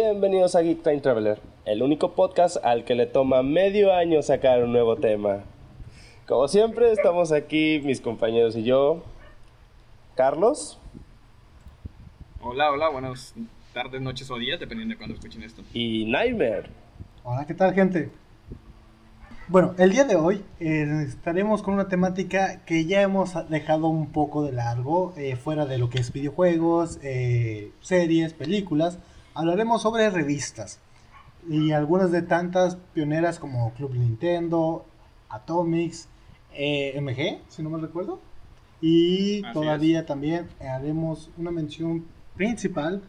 Bienvenidos a Geek Time Traveler, el único podcast al que le toma medio año sacar un nuevo tema. Como siempre, estamos aquí mis compañeros y yo. Carlos. Hola, hola, buenas tardes, noches o días, dependiendo de cuando escuchen esto. Y Nightmare. Hola, ¿qué tal, gente? Bueno, el día de hoy eh, estaremos con una temática que ya hemos dejado un poco de largo, eh, fuera de lo que es videojuegos, eh, series, películas. Hablaremos sobre revistas y algunas de tantas pioneras como Club Nintendo, Atomics, MG, si no me recuerdo. Y todavía también haremos una mención principal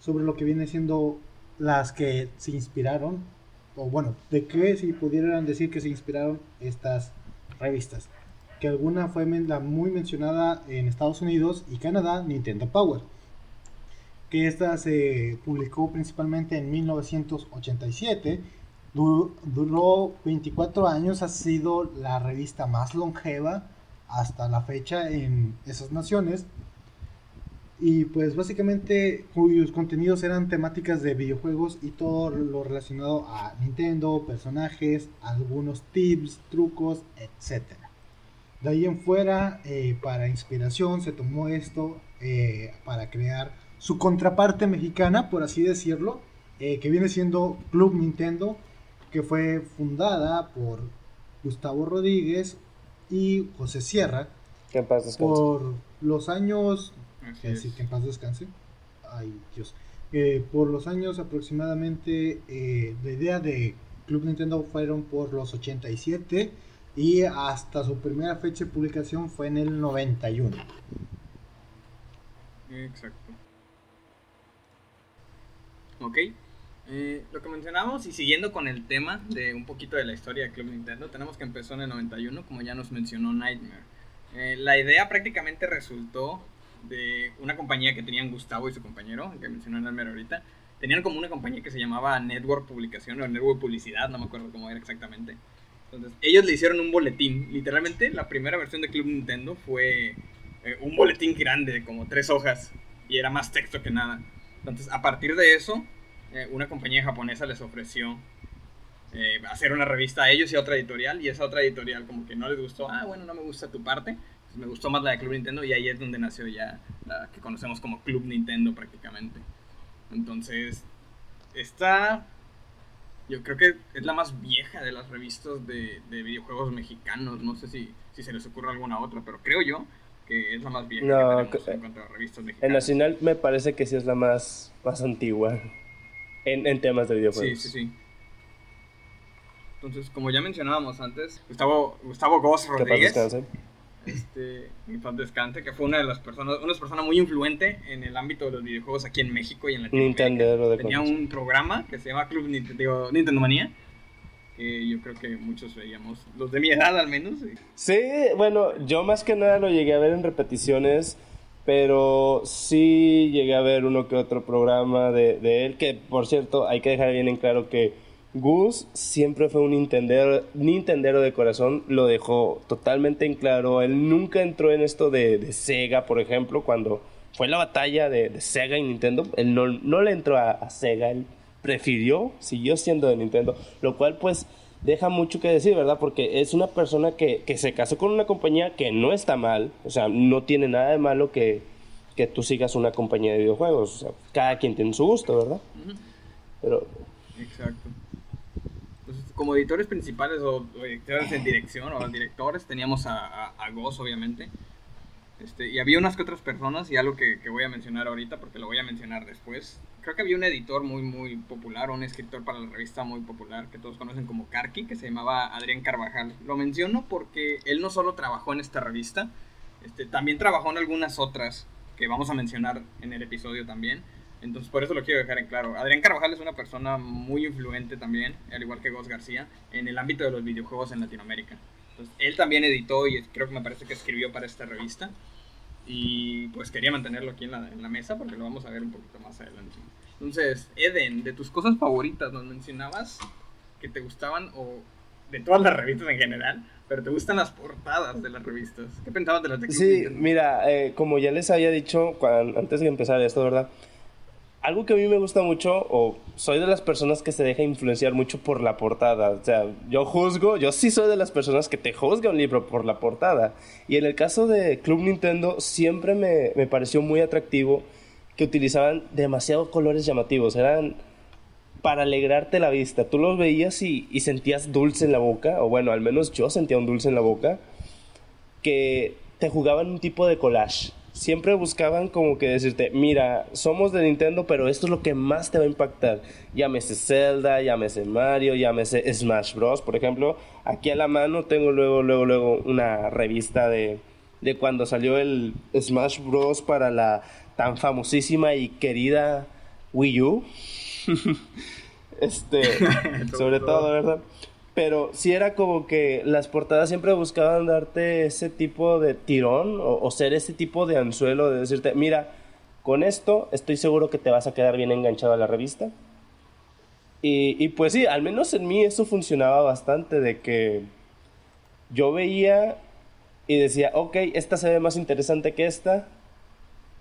sobre lo que viene siendo las que se inspiraron o bueno, de qué si pudieran decir que se inspiraron estas revistas. Que alguna fue la muy mencionada en Estados Unidos y Canadá, Nintendo Power. Que esta se publicó principalmente en 1987. duró 24 años, ha sido la revista más longeva hasta la fecha en esas naciones y pues básicamente cuyos contenidos eran temáticas de videojuegos y todo lo relacionado a Nintendo, personajes, algunos tips, trucos, etc. De ahí en fuera, eh, para inspiración, se tomó esto eh, para crear su contraparte mexicana, por así decirlo, eh, que viene siendo Club Nintendo, que fue fundada por Gustavo Rodríguez y José Sierra. por los años Así que en paz descanse. Ay, Dios. Eh, por los años aproximadamente, eh, la idea de Club Nintendo fueron por los 87 y hasta su primera fecha de publicación fue en el 91. Exacto. Ok. Eh, lo que mencionamos y siguiendo con el tema de un poquito de la historia de Club Nintendo, tenemos que empezó en el 91, como ya nos mencionó Nightmare. la idea prácticamente resultó de una compañía que tenían Gustavo y su compañero, que mencionó en el ahorita. Tenían como una compañía que se llamaba Network Publicación o Network Publicidad, no me acuerdo cómo era exactamente. Entonces, ellos le hicieron un boletín. Literalmente, la primera versión de Club Nintendo fue eh, un boletín grande, de como tres hojas, y era más texto que nada. Entonces, a partir de eso, eh, una compañía japonesa les ofreció eh, hacer una revista a ellos y a otra editorial, y esa otra editorial como que no les gustó, ah, bueno, no me gusta tu parte, me gustó más la de Club Nintendo y ahí es donde nació ya la que conocemos como Club Nintendo prácticamente. Entonces, esta yo creo que es la más vieja de las revistas de, videojuegos mexicanos. No sé si, si, se les ocurre alguna otra, pero creo yo que es la más vieja que tenemos en cuanto a revistas mexicanas. En Nacional me parece que sí es la más, más antigua en, en temas de videojuegos. Sí, sí, sí. Entonces, como ya mencionábamos antes, Gustavo, Gustavo Gómez Rodríguez este, fan descante, que fue una de las personas, una persona muy influente en el ámbito de los videojuegos aquí en México y en Latinoamérica. Nintendo Tenía un programa que se llama Club Nintendo, Nintendo Manía, que yo creo que muchos veíamos, los de mi edad al menos. Sí, bueno, yo más que nada lo llegué a ver en repeticiones, pero sí llegué a ver uno que otro programa de, él, que por cierto, hay que dejar bien en claro que Gus siempre fue un Nintendero, Nintendero de corazón, lo dejó totalmente en claro. Él nunca entró en esto de, Sega, por ejemplo, cuando fue la batalla de, Sega y Nintendo. Él no, no le entró a, Sega, él prefirió, siguió siendo de Nintendo, lo cual pues deja mucho que decir, ¿verdad? Porque es una persona que, se casó con una compañía que no está mal, o sea, no tiene nada de malo que, que tú sigas una compañía de videojuegos, o sea, cada quien tiene su gusto, ¿verdad? Pero... Exacto como editores principales o, editores en dirección o directores teníamos a, a, Goz, obviamente. Este, y había unas que otras personas y algo que, que, voy a mencionar ahorita porque lo voy a mencionar después. Creo que había un editor muy muy popular, un escritor para la revista muy popular que todos conocen como Karki, que se llamaba Adrián Carvajal. Lo menciono porque él no solo trabajó en esta revista, este, también trabajó en algunas otras que vamos a mencionar en el episodio también. Entonces, por eso lo quiero dejar en claro. Adrián Carvajal es una persona muy influente también, al igual que Gos García, en el ámbito de los videojuegos en Latinoamérica. Entonces, él también editó y creo que me parece que escribió para esta revista. Y pues quería mantenerlo aquí en la, en la mesa porque lo vamos a ver un poquito más adelante. Entonces, Eden, de tus cosas favoritas, nos mencionabas que te gustaban o de todas las revistas en general, pero te gustan las portadas de las revistas. ¿Qué pensabas de las de Sí, mira, eh, como ya les había dicho antes de empezar esto, ¿verdad? Algo que a mí me gusta mucho, o soy de las personas que se deja influenciar mucho por la portada. O sea, yo juzgo, yo sí soy de las personas que te juzga un libro por la portada. Y en el caso de Club Nintendo, siempre me, me pareció muy atractivo que utilizaban demasiados colores llamativos. Eran para alegrarte la vista. Tú los veías y, y sentías dulce en la boca, o bueno, al menos yo sentía un dulce en la boca, que te jugaban un tipo de collage siempre buscaban como que decirte, mira, somos de Nintendo, pero esto es lo que más te va a impactar. Llámese Zelda, llámese Mario, llámese Smash Bros. Por ejemplo, aquí a la mano tengo luego, luego, luego una revista de, de cuando salió el Smash Bros. para la tan famosísima y querida Wii U. este, sobre todo, ¿verdad? Pero sí era como que las portadas siempre buscaban darte ese tipo de tirón o, ser ese tipo de anzuelo de decirte, mira, con esto estoy seguro que te vas a quedar bien enganchado a la revista. Y, pues sí, al menos en mí eso funcionaba bastante, de que yo veía y decía, ok, esta se ve más interesante que esta,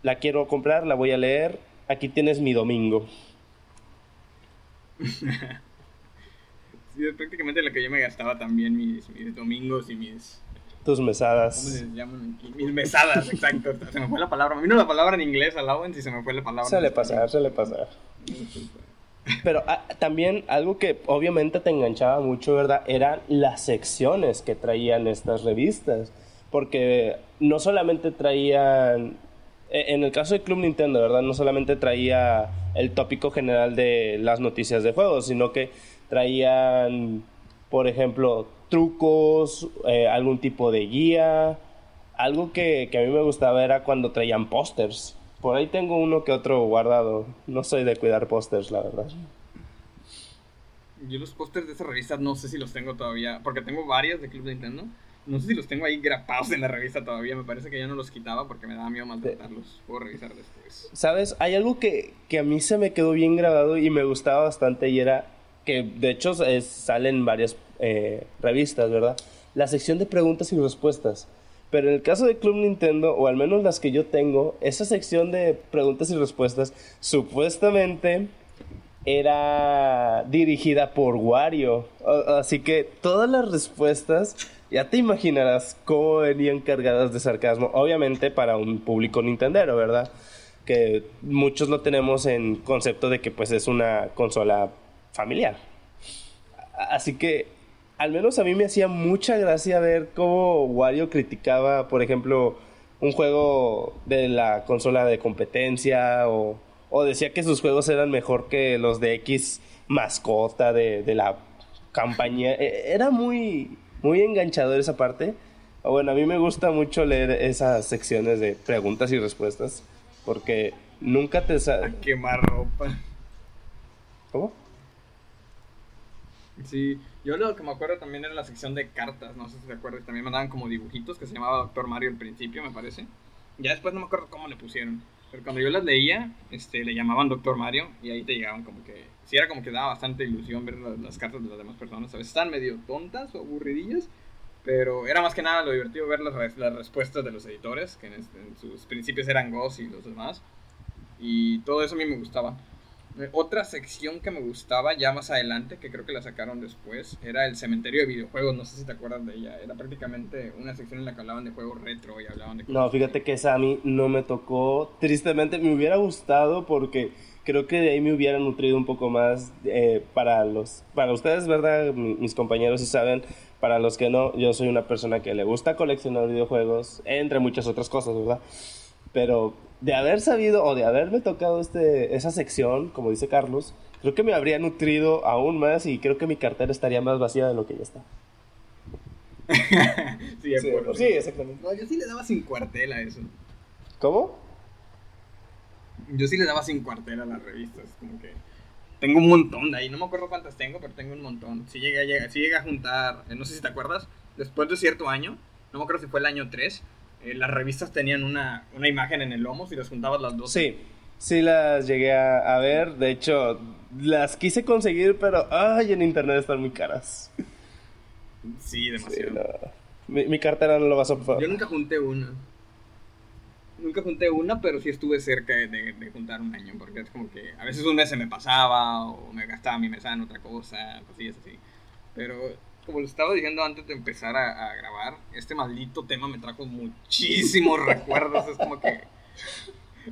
la quiero comprar, la voy a leer, aquí tienes mi domingo. Sí, es prácticamente lo que yo me gastaba también mis, mis domingos y mis... Tus mesadas. ¿Cómo se llaman aquí? Mis mesadas, exacto. Se me fue la palabra. Me vino la palabra en inglés, allowance, y se me fue la palabra. Suele pasar, suele pasar. Pero ah, también algo que obviamente te enganchaba mucho, ¿verdad? Eran las secciones que traían estas revistas. Porque no solamente traían... E, en el caso de Club Nintendo, ¿verdad? No solamente traía el tópico general de las noticias de juegos, sino que traían, por ejemplo, trucos, eh, algún tipo de guía. Algo que, que, a mí me gustaba era cuando traían pósters. Por ahí tengo uno que otro guardado. No soy de cuidar pósters, la verdad. Yo los pósters de esa revista no sé si los tengo todavía, porque tengo varios de Club Nintendo. No sé si los tengo ahí grapados en la revista todavía. Me parece que ya no los quitaba porque me daba miedo maltratarlos. Puedo revisar después. ¿Sabes? Hay algo que, que a mí se me quedó bien grabado y me gustaba bastante y era que de hecho salen varias eh, revistas, ¿verdad? La sección de preguntas y respuestas. Pero en el caso de Club Nintendo, o al menos las que yo tengo, esa sección de preguntas y respuestas supuestamente era dirigida por Wario. Así que todas las respuestas, ya te imaginarás cómo venían cargadas de sarcasmo. Obviamente para un público nintendero, ¿verdad? Que muchos lo tenemos en concepto de que pues es una consola familiar. Así que al menos a mí me hacía mucha gracia ver cómo Wario criticaba, por ejemplo, un juego de la consola de competencia o, decía que sus juegos eran mejor que los de X mascota de, la campaña. E, era muy, muy enganchador esa parte. bueno, a mí me gusta mucho leer esas secciones de preguntas y respuestas porque nunca te... A quemar ropa. ¿Cómo? Sí, yo lo que me acuerdo también era la sección de cartas, no sé si te acuerdas, también mandaban como dibujitos que se llamaba Doctor Mario al principio, me parece. Ya después no me acuerdo cómo le pusieron, pero cuando yo las leía, este, le llamaban Doctor Mario y ahí te llegaban como que, sí era como que daba bastante ilusión ver las, cartas de las demás personas, a veces están medio tontas o aburridillas, pero era más que nada lo divertido ver las, las respuestas de los editores, que en, en sus principios eran Goss y los demás, y todo eso a mí me gustaba. Eh, otra sección que me gustaba ya más adelante, que creo que la sacaron después, era el cementerio de videojuegos. No sé si te acuerdas de ella. Era prácticamente una sección en la que hablaban de juegos retro y hablaban de... No, fíjate que esa a mí no me tocó. Tristemente me hubiera gustado porque creo que de ahí me hubiera nutrido un poco más eh, para los... Para ustedes, ¿verdad? Mis compañeros si saben. Para los que no, yo soy una persona que le gusta coleccionar videojuegos, entre muchas otras cosas, ¿verdad? Pero de haber sabido o de haberme tocado este, esa sección, como dice Carlos, creo que me habría nutrido aún más y creo que mi cartera estaría más vacía de lo que ya está. sí, sí, exactamente. No, yo sí le daba sin cuartel a eso. ¿Cómo? Yo sí le daba sin cuartel a las revistas, como que tengo un montón de ahí, no me acuerdo cuántas tengo, pero tengo un montón. Si llegué, a, si llegué a juntar, eh, no sé si te acuerdas, después de cierto año, no me acuerdo si fue el año 3, eh, las revistas tenían una, una, imagen en el lomo si las juntabas las dos. Sí, sí las llegué a, ver. De hecho, las quise conseguir, pero ay, en internet están muy caras. Sí, demasiado. mi, cartera no lo va a soportar. Yo nunca junté una. nunca junté una, pero sí estuve cerca de, de, juntar un año, porque es como que a veces un mes se me pasaba o me gastaba mi mesa en otra cosa, cosillas así. Pero como les estaba diciendo antes de empezar a, a grabar, este maldito tema me trajo muchísimos recuerdos. Es como que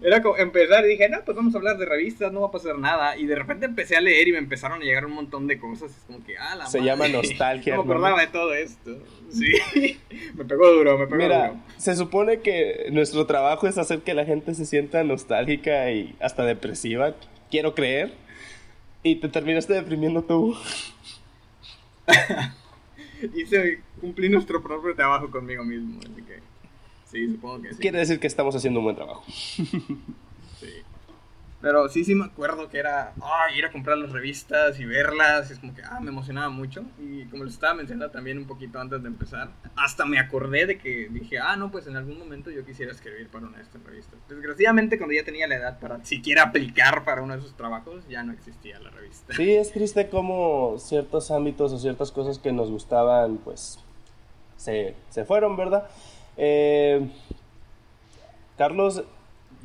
era como empezar y dije, no, pues vamos a hablar de revistas, no va a pasar nada. Y de repente empecé a leer y me empezaron a llegar un montón de cosas. Es como que, ah, la Se llama nostalgia. No me acordaba de todo esto. Sí, me pegó duro, me pegó Mira, duro. se supone que nuestro trabajo es hacer que la gente se sienta nostálgica y hasta depresiva, quiero creer. Y te terminaste deprimiendo tú. Hice, cumplí nuestro propio trabajo conmigo mismo, así que... Sí, supongo que sí. Quiere decir que estamos haciendo un buen trabajo. Pero sí, sí me acuerdo que era ir a comprar las revistas y verlas. Y es como que ah, me emocionaba mucho. Y como les estaba mencionando también un poquito antes de empezar, hasta me acordé de que dije, ah, no, pues en algún momento yo quisiera escribir para una de estas revistas. Desgraciadamente, cuando ya tenía la edad para siquiera aplicar para uno de esos trabajos, ya no existía la revista. Sí, es triste como ciertos ámbitos o ciertas cosas que nos gustaban, pues se, se fueron, ¿verdad? Eh, Carlos,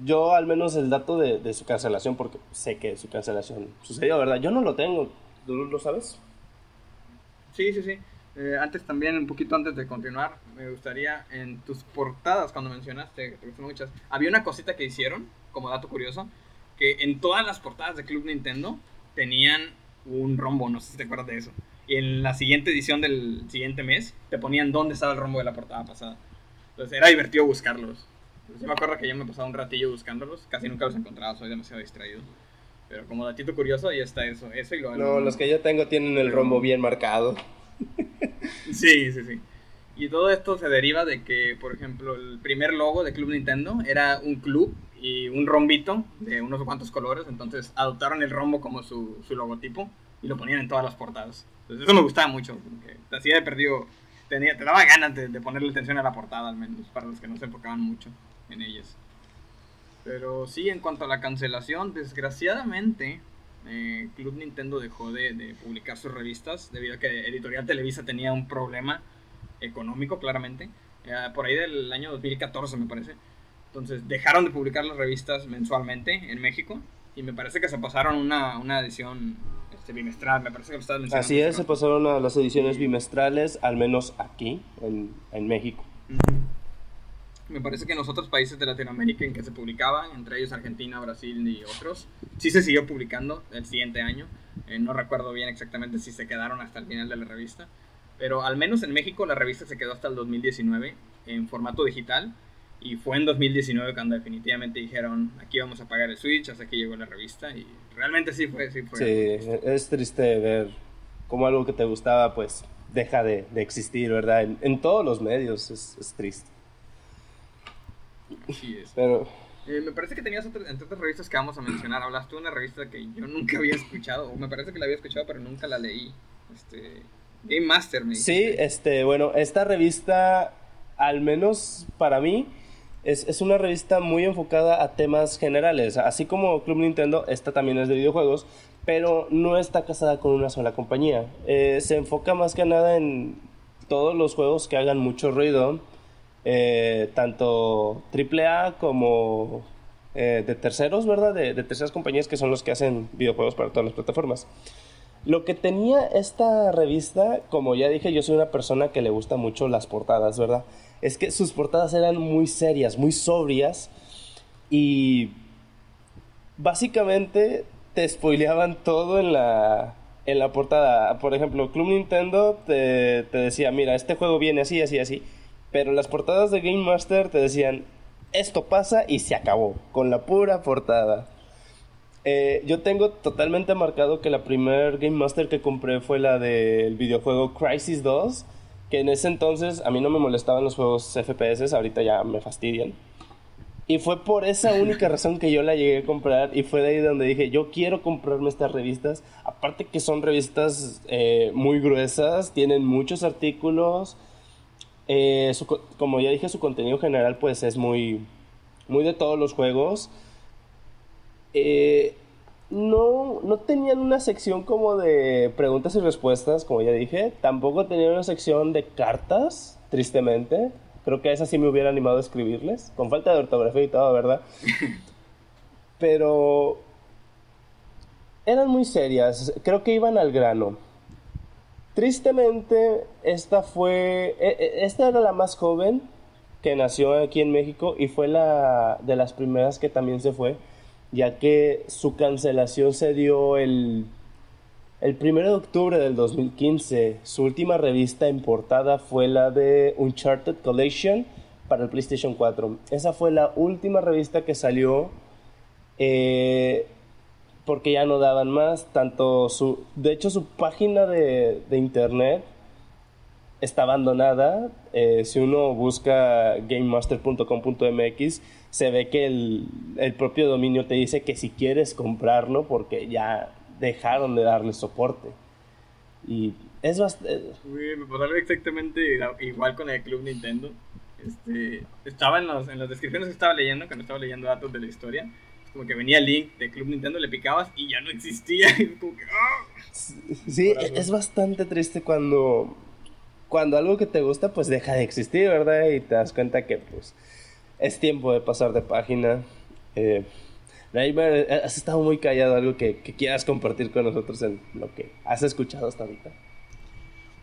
yo al menos el dato de, su cancelación, porque sé que su cancelación sucedió, ¿verdad? Yo no lo tengo, ¿tú lo sabes? Sí, sí, sí. Eh, antes también, un poquito antes de continuar, me gustaría en tus portadas, cuando mencionaste, que muchas, había una cosita que hicieron, como dato curioso, que en todas las portadas de Club Nintendo tenían un rombo, no sé si te acuerdas de eso. Y en la siguiente edición del siguiente mes te ponían dónde estaba el rombo de la portada pasada. Entonces era divertido buscarlos. Yo me acuerdo que yo me pasaba un ratillo buscándolos. Casi nunca los encontraba, soy demasiado distraído. Pero como datito curioso, ahí está eso. eso y lo no, los que yo tengo tienen el rombo bien marcado. sí, sí, sí. Y todo esto se deriva de que, por ejemplo, el primer logo de Club Nintendo era un club y un rombito de unos cuantos colores. Entonces adoptaron el rombo como su, su logotipo y lo ponían en todas las portadas. Entonces eso me gustaba mucho. Porque te hacía de perdido tenía, te daba ganas de, de, ponerle atención a la portada, al menos, para los que no se enfocaban mucho en ellas. Pero sí, en cuanto a la cancelación, desgraciadamente, eh, Club Nintendo dejó de, de, publicar sus revistas debido a que Editorial Televisa tenía un problema económico, claramente. Eh, por ahí del año 2014, me parece. Entonces dejaron de publicar las revistas mensualmente en México y me parece que se pasaron una, una edición este, bimestral, me parece que lo estabas mencionando. Así es, se pasaron a las ediciones bimestrales, al menos aquí, en, en México. Uh -huh. Me parece que en los otros países de Latinoamérica en que se publicaban, entre ellos Argentina, Brasil y otros, sí se siguió publicando el siguiente año. Eh, no recuerdo bien exactamente si se quedaron hasta el final de la revista, pero al menos en México la revista se quedó hasta el 2019 en formato digital y fue en 2019 cuando definitivamente dijeron, aquí vamos a pagar el Switch, hasta que llegó la revista. Y realmente sí fue. Sí, fue es triste ver cómo algo que te gustaba, pues, deja de, de existir, ¿verdad? En, todos los medios es triste. Así es. Pero... Eh, me parece que tenías entre otras revistas que vamos a mencionar. Hablaste de una revista que yo nunca había escuchado, o me parece que la había escuchado, pero nunca la leí. Este, Game Master, me Sí, este, bueno, esta revista, al menos para mí, es, es, una revista muy enfocada a temas generales. Así como Club Nintendo, esta también es de videojuegos, pero no está casada con una sola compañía. Eh, se enfoca más que nada en todos los juegos que hagan mucho ruido, eh, tanto AAA como eh, de terceros, ¿verdad? De, terceras compañías que son los que hacen videojuegos para todas las plataformas. Lo que tenía esta revista, como ya dije, yo soy una persona que le gusta mucho las portadas, ¿verdad? Es que sus portadas eran muy serias, muy sobrias y básicamente te spoileaban todo en la, en la portada. Por ejemplo, Club Nintendo te, te decía, mira, este juego viene así, así, así. Pero las portadas de Game Master te decían, esto pasa y se acabó, con la pura portada. Eh, yo tengo totalmente marcado que la primer Game Master que compré fue la del videojuego Crisis 2, que en ese entonces a mí no me molestaban los juegos FPS, ahorita ya me fastidian. Y fue por esa única razón que yo la llegué a comprar y fue de ahí donde dije, yo quiero comprarme estas revistas. Aparte que son revistas eh, muy gruesas, tienen muchos artículos. Eh, su, como ya dije, su contenido general pues es muy, muy de todos los juegos. Eh, no, no tenían una sección como de preguntas y respuestas, como ya dije. Tampoco tenían una sección de cartas, tristemente. Creo que a esa sí me hubiera animado a escribirles, con falta de ortografía y todo, ¿verdad? Pero eran muy serias, creo que iban al grano. Tristemente, esta fue, e, e, esta era la más joven que nació aquí en México y fue la de las primeras que también se fue, ya que su cancelación se dio el el 1 de octubre del 2015, su última revista en portada fue la de Uncharted Collection para el PlayStation 4. Esa fue la última revista que salió eh, porque ya no daban más. Tanto su, de hecho, su página de, internet está abandonada. Eh, si uno busca gamemaster.com.mx, se ve que el, el propio dominio te dice que si quieres comprarlo, porque ya dejaron de darle soporte. Y es bastante... me pasó exactamente igual con el Club Nintendo. Este, estaba en, los, en las descripciones que estaba leyendo, cuando estaba leyendo datos de la historia, como que venía link de Club Nintendo, le picabas y ya no existía. ¡ah! Sí, es bastante triste cuando, cuando algo que te gusta pues deja de existir, ¿verdad? Y te das cuenta que pues es tiempo de pasar de página. Eh, eh, has estado muy callado, algo que, quieras compartir con nosotros en lo que has escuchado hasta ahorita.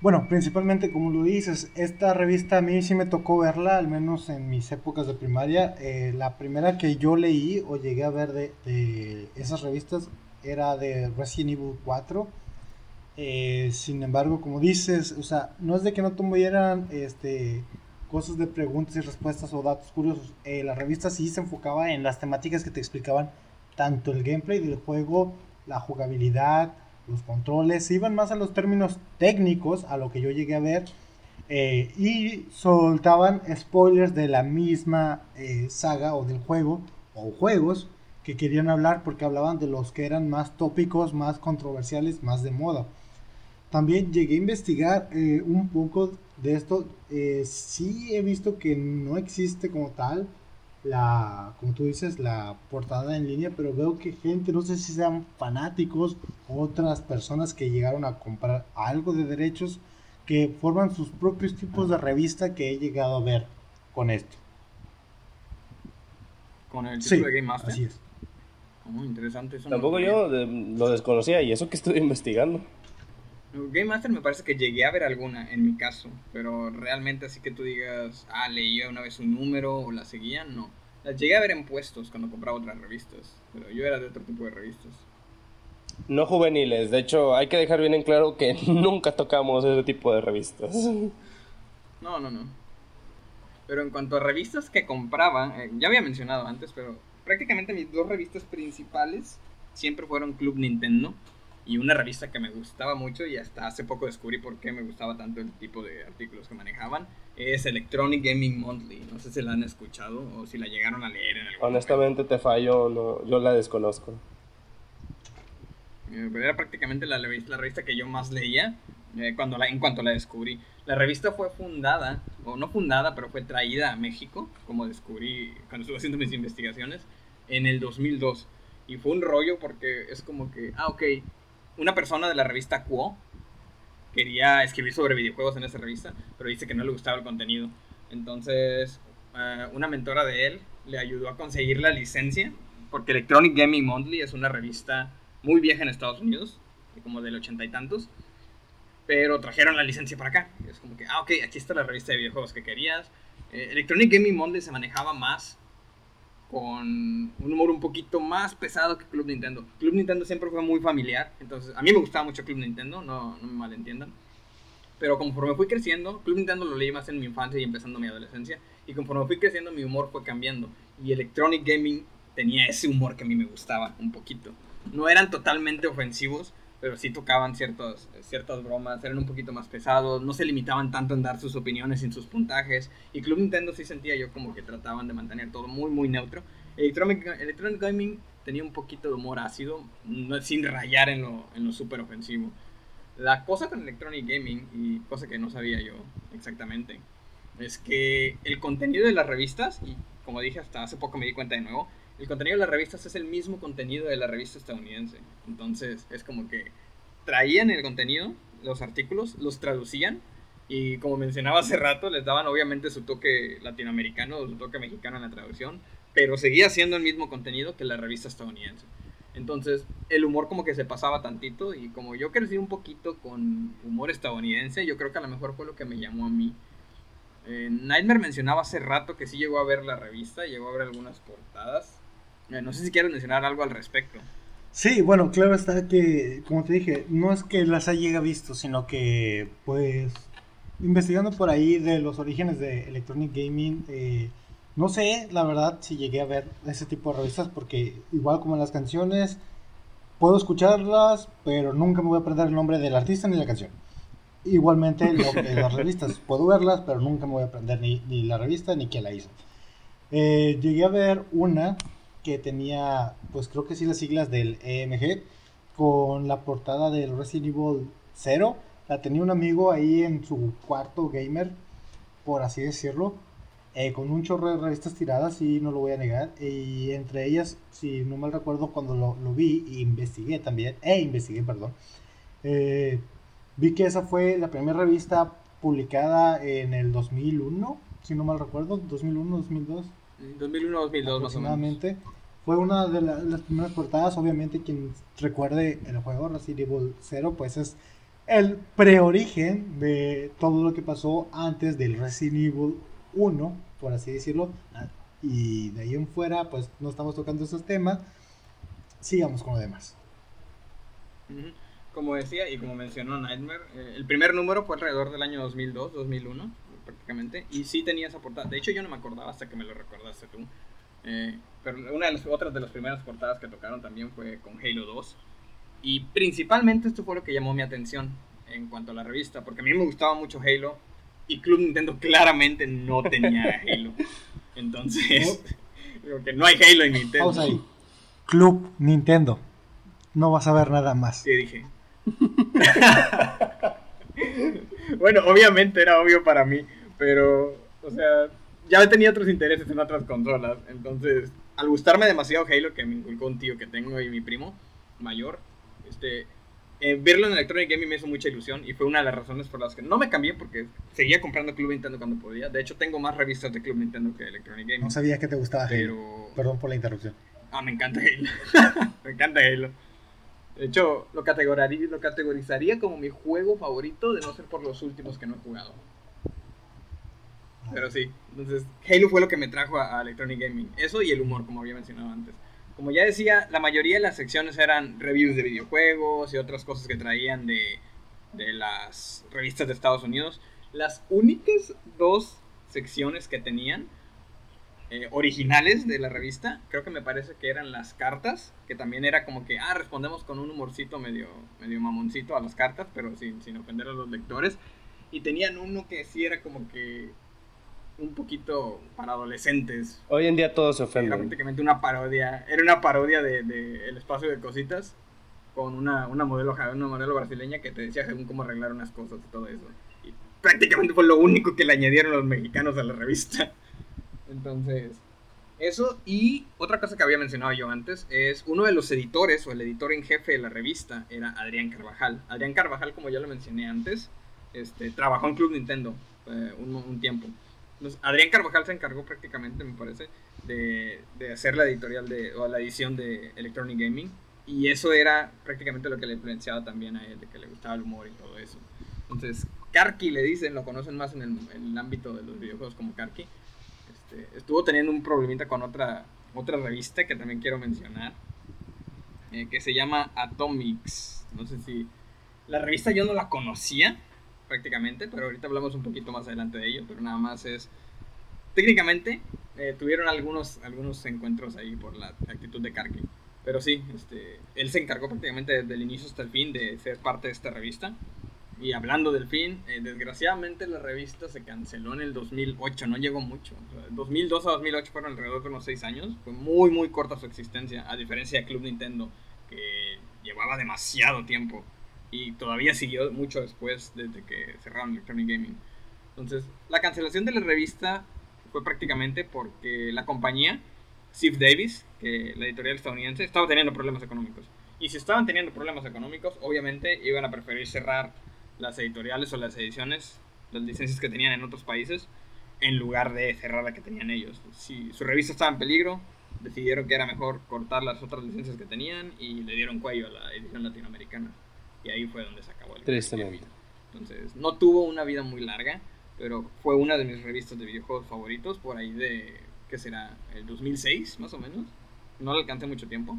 Bueno, principalmente como lo dices, esta revista a mí sí me tocó verla, al menos en mis épocas de primaria. Eh, la primera que yo leí o llegué a ver de, esas revistas era de Resident Evil 4. Eh, sin embargo, como dices, o sea, no es de que no tuvieran este, cosas de preguntas y respuestas o datos curiosos. la revista sí se enfocaba en las temáticas que te explicaban tanto el gameplay del juego, la jugabilidad, los controles, iban más a los términos técnicos, a lo que yo llegué a ver, eh, y soltaban spoilers de la misma eh, saga o del juego, o juegos que querían hablar porque hablaban de los que eran más tópicos, más controversiales, más de moda. También llegué a investigar eh, un poco de esto. sí he visto que no existe como tal la, como tú dices, la portada en línea, pero veo que gente, no sé si sean fanáticos, otras personas que llegaron a comprar algo de derechos, que forman sus propios tipos de revista que he llegado a ver con esto. Con el título de Game Master. Así es. Muy interesante. Tampoco yo lo desconocía y eso que estoy investigando. Game Master me parece que llegué a ver alguna en mi caso, pero realmente así que tú digas, ah, leía una vez un número o la seguía, no. Las llegué a ver en puestos cuando compraba otras revistas, pero yo era de otro tipo de revistas. No juveniles, de hecho hay que dejar bien en claro que nunca tocamos ese tipo de revistas. No, no, no. Pero en cuanto a revistas que compraba, eh, ya había mencionado antes, pero prácticamente mis dos revistas principales siempre fueron Club Nintendo y una revista que me gustaba mucho y hasta hace poco descubrí por qué me gustaba tanto el tipo de artículos que manejaban es Electronic Gaming Monthly. No sé si la han escuchado o si la llegaron a leer en algún honestamente te fallo no, yo la desconozco. Eh, era prácticamente la, la, revista que yo más leía eh, cuando la, en cuanto la descubrí. La revista fue fundada o no fundada pero fue traída a México como descubrí cuando estuve haciendo mis investigaciones en el 2002 y fue un rollo porque es como que, ah, ok, una persona de la revista Quo quería escribir sobre videojuegos en esa revista, pero dice que no le gustaba el contenido. Entonces, eh, una mentora de él le ayudó a conseguir la licencia, porque Electronic Gaming Monthly es una revista muy vieja en Estados Unidos, como del ochenta y tantos, pero trajeron la licencia para acá. es como que, ah, ok, aquí está la revista de videojuegos que querías. Eh, Electronic Gaming Monthly se manejaba más con un humor un poquito más pesado que Club Nintendo. Club Nintendo siempre fue muy familiar, entonces a mí me gustaba mucho Club Nintendo, no, no me malentiendan. Pero conforme fui creciendo, Club Nintendo lo leí más en mi infancia y empezando mi adolescencia, y conforme fui creciendo mi humor fue cambiando. Y Electronic Gaming tenía ese humor que a mí me gustaba un poquito. No eran totalmente ofensivos, pero sí tocaban ciertos, ciertas bromas, eran un poquito más pesados, no se limitaban tanto en dar sus opiniones sin sus puntajes. Y Club Nintendo sí sentía yo como que trataban de mantener todo muy, muy neutro. Electronic, Electronic Gaming tenía un poquito de humor ácido, no, sin rayar en lo, en lo súper ofensivo. La cosa con Electronic Gaming, y cosa que no sabía yo exactamente, es que el contenido de las revistas, y como dije hasta hace poco me di cuenta de nuevo, el contenido de las revistas es el mismo contenido de la revista estadounidense. Entonces es como que traían el contenido, los artículos, los traducían Y como mencionaba hace rato, les daban obviamente su toque latinoamericano su toque mexicano en la traducción, pero seguía siendo el mismo contenido que la revista estadounidense. Entonces, el humor como que se pasaba tantito y como yo crecí un poquito con humor estadounidense, yo creo que a lo mejor fue lo que me llamó a mí. Eh, Nightmare mencionaba hace rato que sí llegó a ver la revista, llegó a ver algunas portadas. Eh, no sé si quieres mencionar algo al respecto. Sí, bueno, claro está que, como te dije, no es que las haya visto, sino que, pues, investigando por ahí de los orígenes de Electronic Gaming, eh, no sé, la verdad, si llegué a ver ese tipo de revistas, porque igual como en las canciones, puedo escucharlas, pero nunca me voy a aprender el nombre del artista ni la canción. Igualmente lo que las revistas, puedo verlas, pero nunca me voy a aprender ni, ni la revista ni quién la hizo. Eh, llegué a ver una que tenía, pues creo que sí las siglas del EMG, con la portada del Resident Evil 0. La tenía un amigo ahí en su cuarto gamer, por así decirlo eh, con un chorro de revistas tiradas, y no lo voy a negar. Y entre ellas, si no mal recuerdo, cuando lo, vi investigué también, e investigué, perdón, eh, vi que esa fue la primera revista publicada en el 2001, si no mal recuerdo, 2001, 2002. 2001, 2002 aproximadamente. Fue una de las primeras portadas, obviamente quien recuerde el juego Resident Evil 0, pues es el preorigen de todo lo que pasó antes del Resident Evil uno, por así decirlo, y de ahí en fuera, pues no estamos tocando esos temas, sigamos con lo demás. Como decía y como mencionó Nightmare, eh, el primer número fue alrededor del año 2002, 2001, prácticamente, y sí tenía esa portada. De hecho, yo no me acordaba hasta que me lo recordaste tú. Eh, pero una de las otras de las primeras portadas que tocaron también fue con Halo 2. Y principalmente esto fue lo que llamó mi atención en cuanto a la revista, porque a mí me gustaba mucho Halo, y Club Nintendo claramente no tenía Halo. Entonces, digo que no hay Halo en Nintendo. Vamos ahí. Club Nintendo. No vas a ver nada más. Sí, dije. bueno, obviamente era obvio para mí, pero, o sea, ya tenía otros intereses en otras consolas. Entonces, al gustarme demasiado Halo, que me inculcó un tío que tengo y mi primo mayor, este, eh, verlo en Electronic Gaming me hizo mucha ilusión y fue una de las razones por las que no me cambié porque seguía comprando Club Nintendo cuando podía. De hecho, tengo más revistas de Club Nintendo que Electronic Gaming. No sabía que te gustaba Halo. Perdón por la interrupción. Ah, me encanta Halo. me encanta Halo. De hecho, lo categorizaría, lo categorizaría como mi juego favorito de no ser por los últimos que no he jugado. Pero sí, entonces Halo fue lo que me trajo a Electronic Gaming. Eso y el humor, como había mencionado antes como ya decía, la mayoría de las secciones eran reviews de videojuegos y otras cosas que traían de, las revistas de Estados Unidos. Las únicas dos secciones que tenían eh, originales de la revista, creo que me parece que eran las cartas, que también era como que, ah, respondemos con un humorcito medio, medio mamoncito a las cartas, pero sin, sin ofender a los lectores. Y tenían uno que sí era como que un poquito para adolescentes. Hoy en día todos se ofenden. Era prácticamente una parodia, era una parodia de, de El espacio de cositas con una, una modelo una modelo brasileña que te decía según cómo arreglar unas cosas y todo eso. Y prácticamente fue lo único que le añadieron los mexicanos a la revista. Entonces, eso y otra cosa que había mencionado yo antes es uno de los editores o el editor en jefe de la revista era Adrián Carvajal. Adrián Carvajal, como ya lo mencioné antes, este, trabajó en Club Nintendo eh, un, un tiempo. Adrián Carvajal se encargó prácticamente, me parece, de, hacer la editorial de, o la edición de Electronic Gaming. Y eso era prácticamente lo que le influenciaba también a él, de que le gustaba el humor y todo eso. Entonces, Karki le dicen, lo conocen más en el, ámbito de los videojuegos como Karki. Este, estuvo teniendo un problemita con otra, otra revista que también quiero mencionar, eh, que se llama Atomics. No sé si... La revista yo no la conocía, prácticamente, pero ahorita hablamos un poquito más adelante de ello, pero nada más es... Técnicamente eh, tuvieron algunos, algunos encuentros ahí por la actitud de Karki, pero sí, este, él se encargó prácticamente desde el inicio hasta el fin de ser parte de esta revista. Y hablando del fin, eh, desgraciadamente la revista se canceló en el 2008, no llegó mucho. 2002 a 2008 fueron alrededor de unos 6 años. Fue muy, muy corta su existencia, a diferencia de Club Nintendo, que llevaba demasiado tiempo y todavía siguió mucho después desde que cerraron Electronic Gaming. Entonces, la cancelación de la revista fue prácticamente porque la compañía, Steve Davis, que la editorial estadounidense, estaba teniendo problemas económicos. Y si estaban teniendo problemas económicos, obviamente iban a preferir cerrar las editoriales o las ediciones las licencias que tenían en otros países en lugar de cerrar la que tenían ellos. Si su revista estaba en peligro, decidieron que era mejor cortar las otras licencias que tenían y le dieron cuello a la edición latinoamericana. Y ahí fue donde se acabó el Tristemente. Entonces, no tuvo una vida muy larga, pero fue una de mis revistas de videojuegos favoritos, por ahí de, ¿qué será? El 2006, más o menos. No le alcancé mucho tiempo,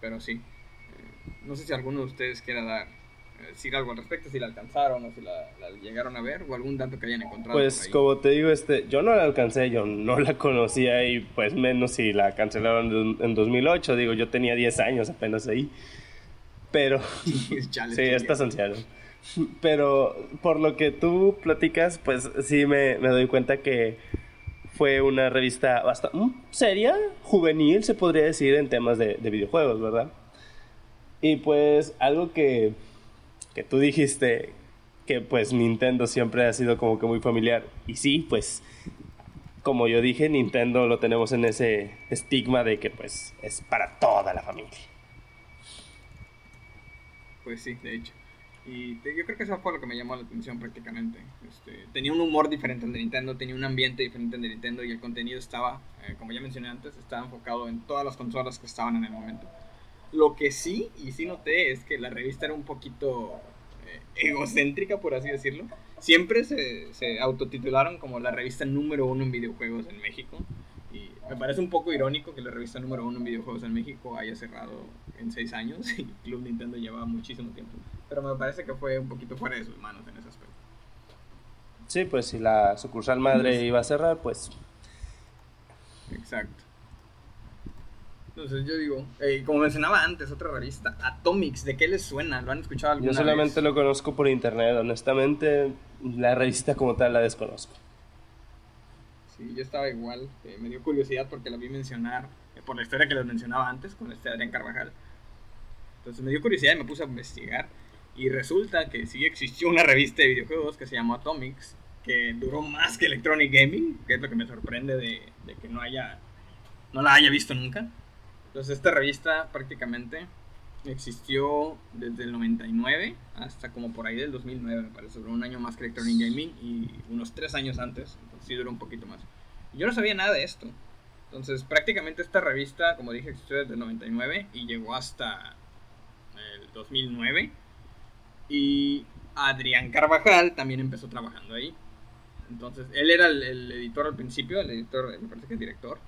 pero sí. Eh, no sé si alguno de ustedes quiera dar decir algo al respecto, si la alcanzaron o si la, la llegaron a ver o algún dato que hayan encontrado. Pues como te digo, este, yo no la alcancé, yo no la conocía y pues menos si la cancelaron en- en 2008, digo, yo tenía 10 años apenas ahí. Pero sí, estás anciano. Pero por lo que tú platicas, pues sí me, me doy cuenta que fue una revista bastante seria, juvenil, se podría decir, en temas de, de videojuegos, ¿verdad? Y pues algo que, que tú dijiste, que pues Nintendo siempre ha sido como que muy familiar. Y sí, pues como yo dije, Nintendo lo tenemos en ese estigma de que pues es para toda la familia. Pues sí, de hecho. Y te- yo creo que eso fue lo que me llamó la atención prácticamente. Este, tenía un humor diferente al de Nintendo, tenía un ambiente diferente al de Nintendo y el contenido estaba, eh, como ya mencioné antes, estaba enfocado en todas las consolas que estaban en el momento. Lo que sí, y sí noté, es que la revista era un poquito eh, egocéntrica, por así decirlo. Siempre se, se autotitularon como la revista número uno en videojuegos en México. Y me parece un poco irónico que la revista número uno en videojuegos en México haya cerrado en seis años y Club Nintendo llevaba muchísimo tiempo. Pero me parece que fue un poquito fuera de sus manos en ese aspecto. Sí, pues si la sucursal madre iba a cerrar, pues Exacto. Entonces yo digo, eh, como mencionaba antes, otra revista, Atomics, ¿de qué les suena? ¿Lo han escuchado alguna yo solamente vez? lo conozco por internet, honestamente la revista como tal la desconozco. Sí, yo estaba igual, eh, me dio curiosidad porque la vi mencionar, eh, por la historia que les mencionaba antes, con este Adrián Carvajal. Entonces me dio curiosidad y me puse a investigar. Y resulta que sí existió una revista de videojuegos que se llamó Atomics, que duró más que Electronic Gaming, que es lo que me sorprende de, de que no haya no la haya visto nunca. Entonces esta revista prácticamente existió desde el 99 hasta como por ahí del 2009, me parece, duró un año más que Electronic Gaming y unos tres años antes, entonces sí duró un poquito más. Yo no sabía nada de esto. Entonces prácticamente esta revista, como dije, existió desde el 99 y llegó hasta el 2009. Y Adrián Carvajal también empezó trabajando ahí. Entonces, él era el, el editor al principio, el editor, me parece que es director.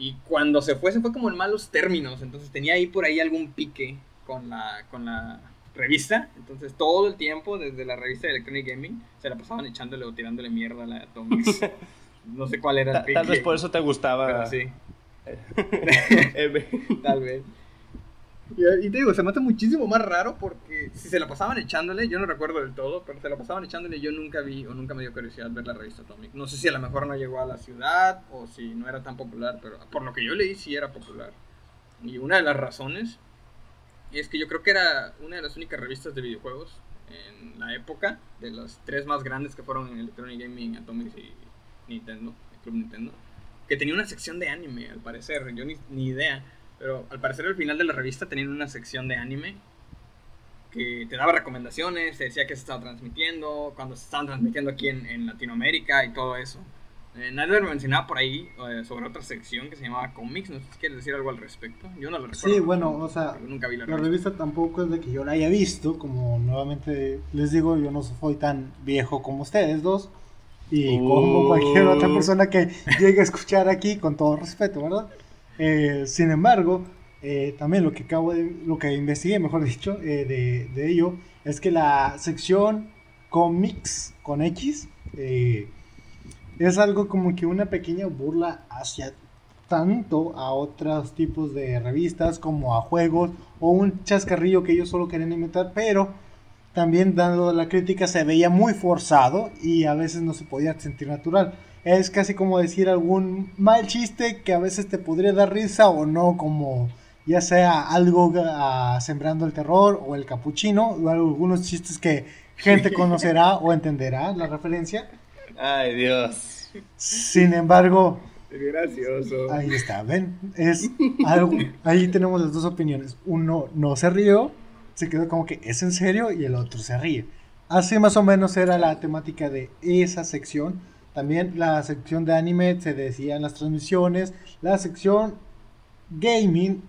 Y cuando se fue, se fue como en malos términos. Entonces tenía ahí por ahí algún pique con la, con la revista. Entonces todo el tiempo, desde la revista de Electronic Gaming, se la pasaban echándole o tirándole mierda a la Atomics. no sé cuál era el pique. Tal vez por eso te Pero gustaba. sí, M. tal vez. Y, y te digo, se me hace muchísimo más raro porque si se la pasaban echándole, yo no recuerdo del todo, pero se la pasaban echándole yo nunca vi o nunca me dio curiosidad ver la revista Atomic. No sé si a lo mejor no llegó a la ciudad o si no era tan popular, pero por lo que yo leí sí era popular. Y una de las razones es que yo creo que era una de las únicas revistas de videojuegos en la época, de las tres más grandes que fueron en Electronic Gaming, Atomics y Nintendo, el Club Nintendo, que tenía una sección de anime, al parecer, yo ni, ni idea, pero al parecer al final de la revista tenían una sección de anime que te daba recomendaciones, te decía que se estaba transmitiendo, cuando se estaban transmitiendo aquí en, en Latinoamérica y todo eso. Eh, nadie me mencionaba por ahí eh, sobre otra sección que se llamaba Comics, no sé si quieres decir algo al respecto. Yo no lo recuerdo. Sí, bueno, o sea, nunca vi la, La revista. revista tampoco es de que yo la haya visto, como nuevamente les digo, yo no soy tan viejo como ustedes dos. Y como Uh. cualquier otra persona que llegue a escuchar aquí, con todo respeto, ¿verdad? Eh, sin embargo, eh, también lo que acabo de, lo que investigué, mejor dicho, eh, de, de ello, es que la sección Comics con X eh, es algo como que una pequeña burla hacia tanto a otros tipos de revistas como a juegos o un chascarrillo que ellos solo querían inventar, pero también dando la crítica se veía muy forzado y a veces no se podía sentir natural. Es casi como decir algún mal chiste que a veces te podría dar risa o no, como ya sea algo ah, sembrando el terror o el capuchino, o algunos chistes que gente conocerá o entenderá la referencia. Ay, Dios. Sin embargo, Es gracioso. Ahí está, ven, es algo, ahí tenemos las dos opiniones. Uno no se rió, se quedó como que es en serio y el otro se ríe. Así más o menos era la temática de esa sección. También la sección de anime se decía en las transmisiones. La sección gaming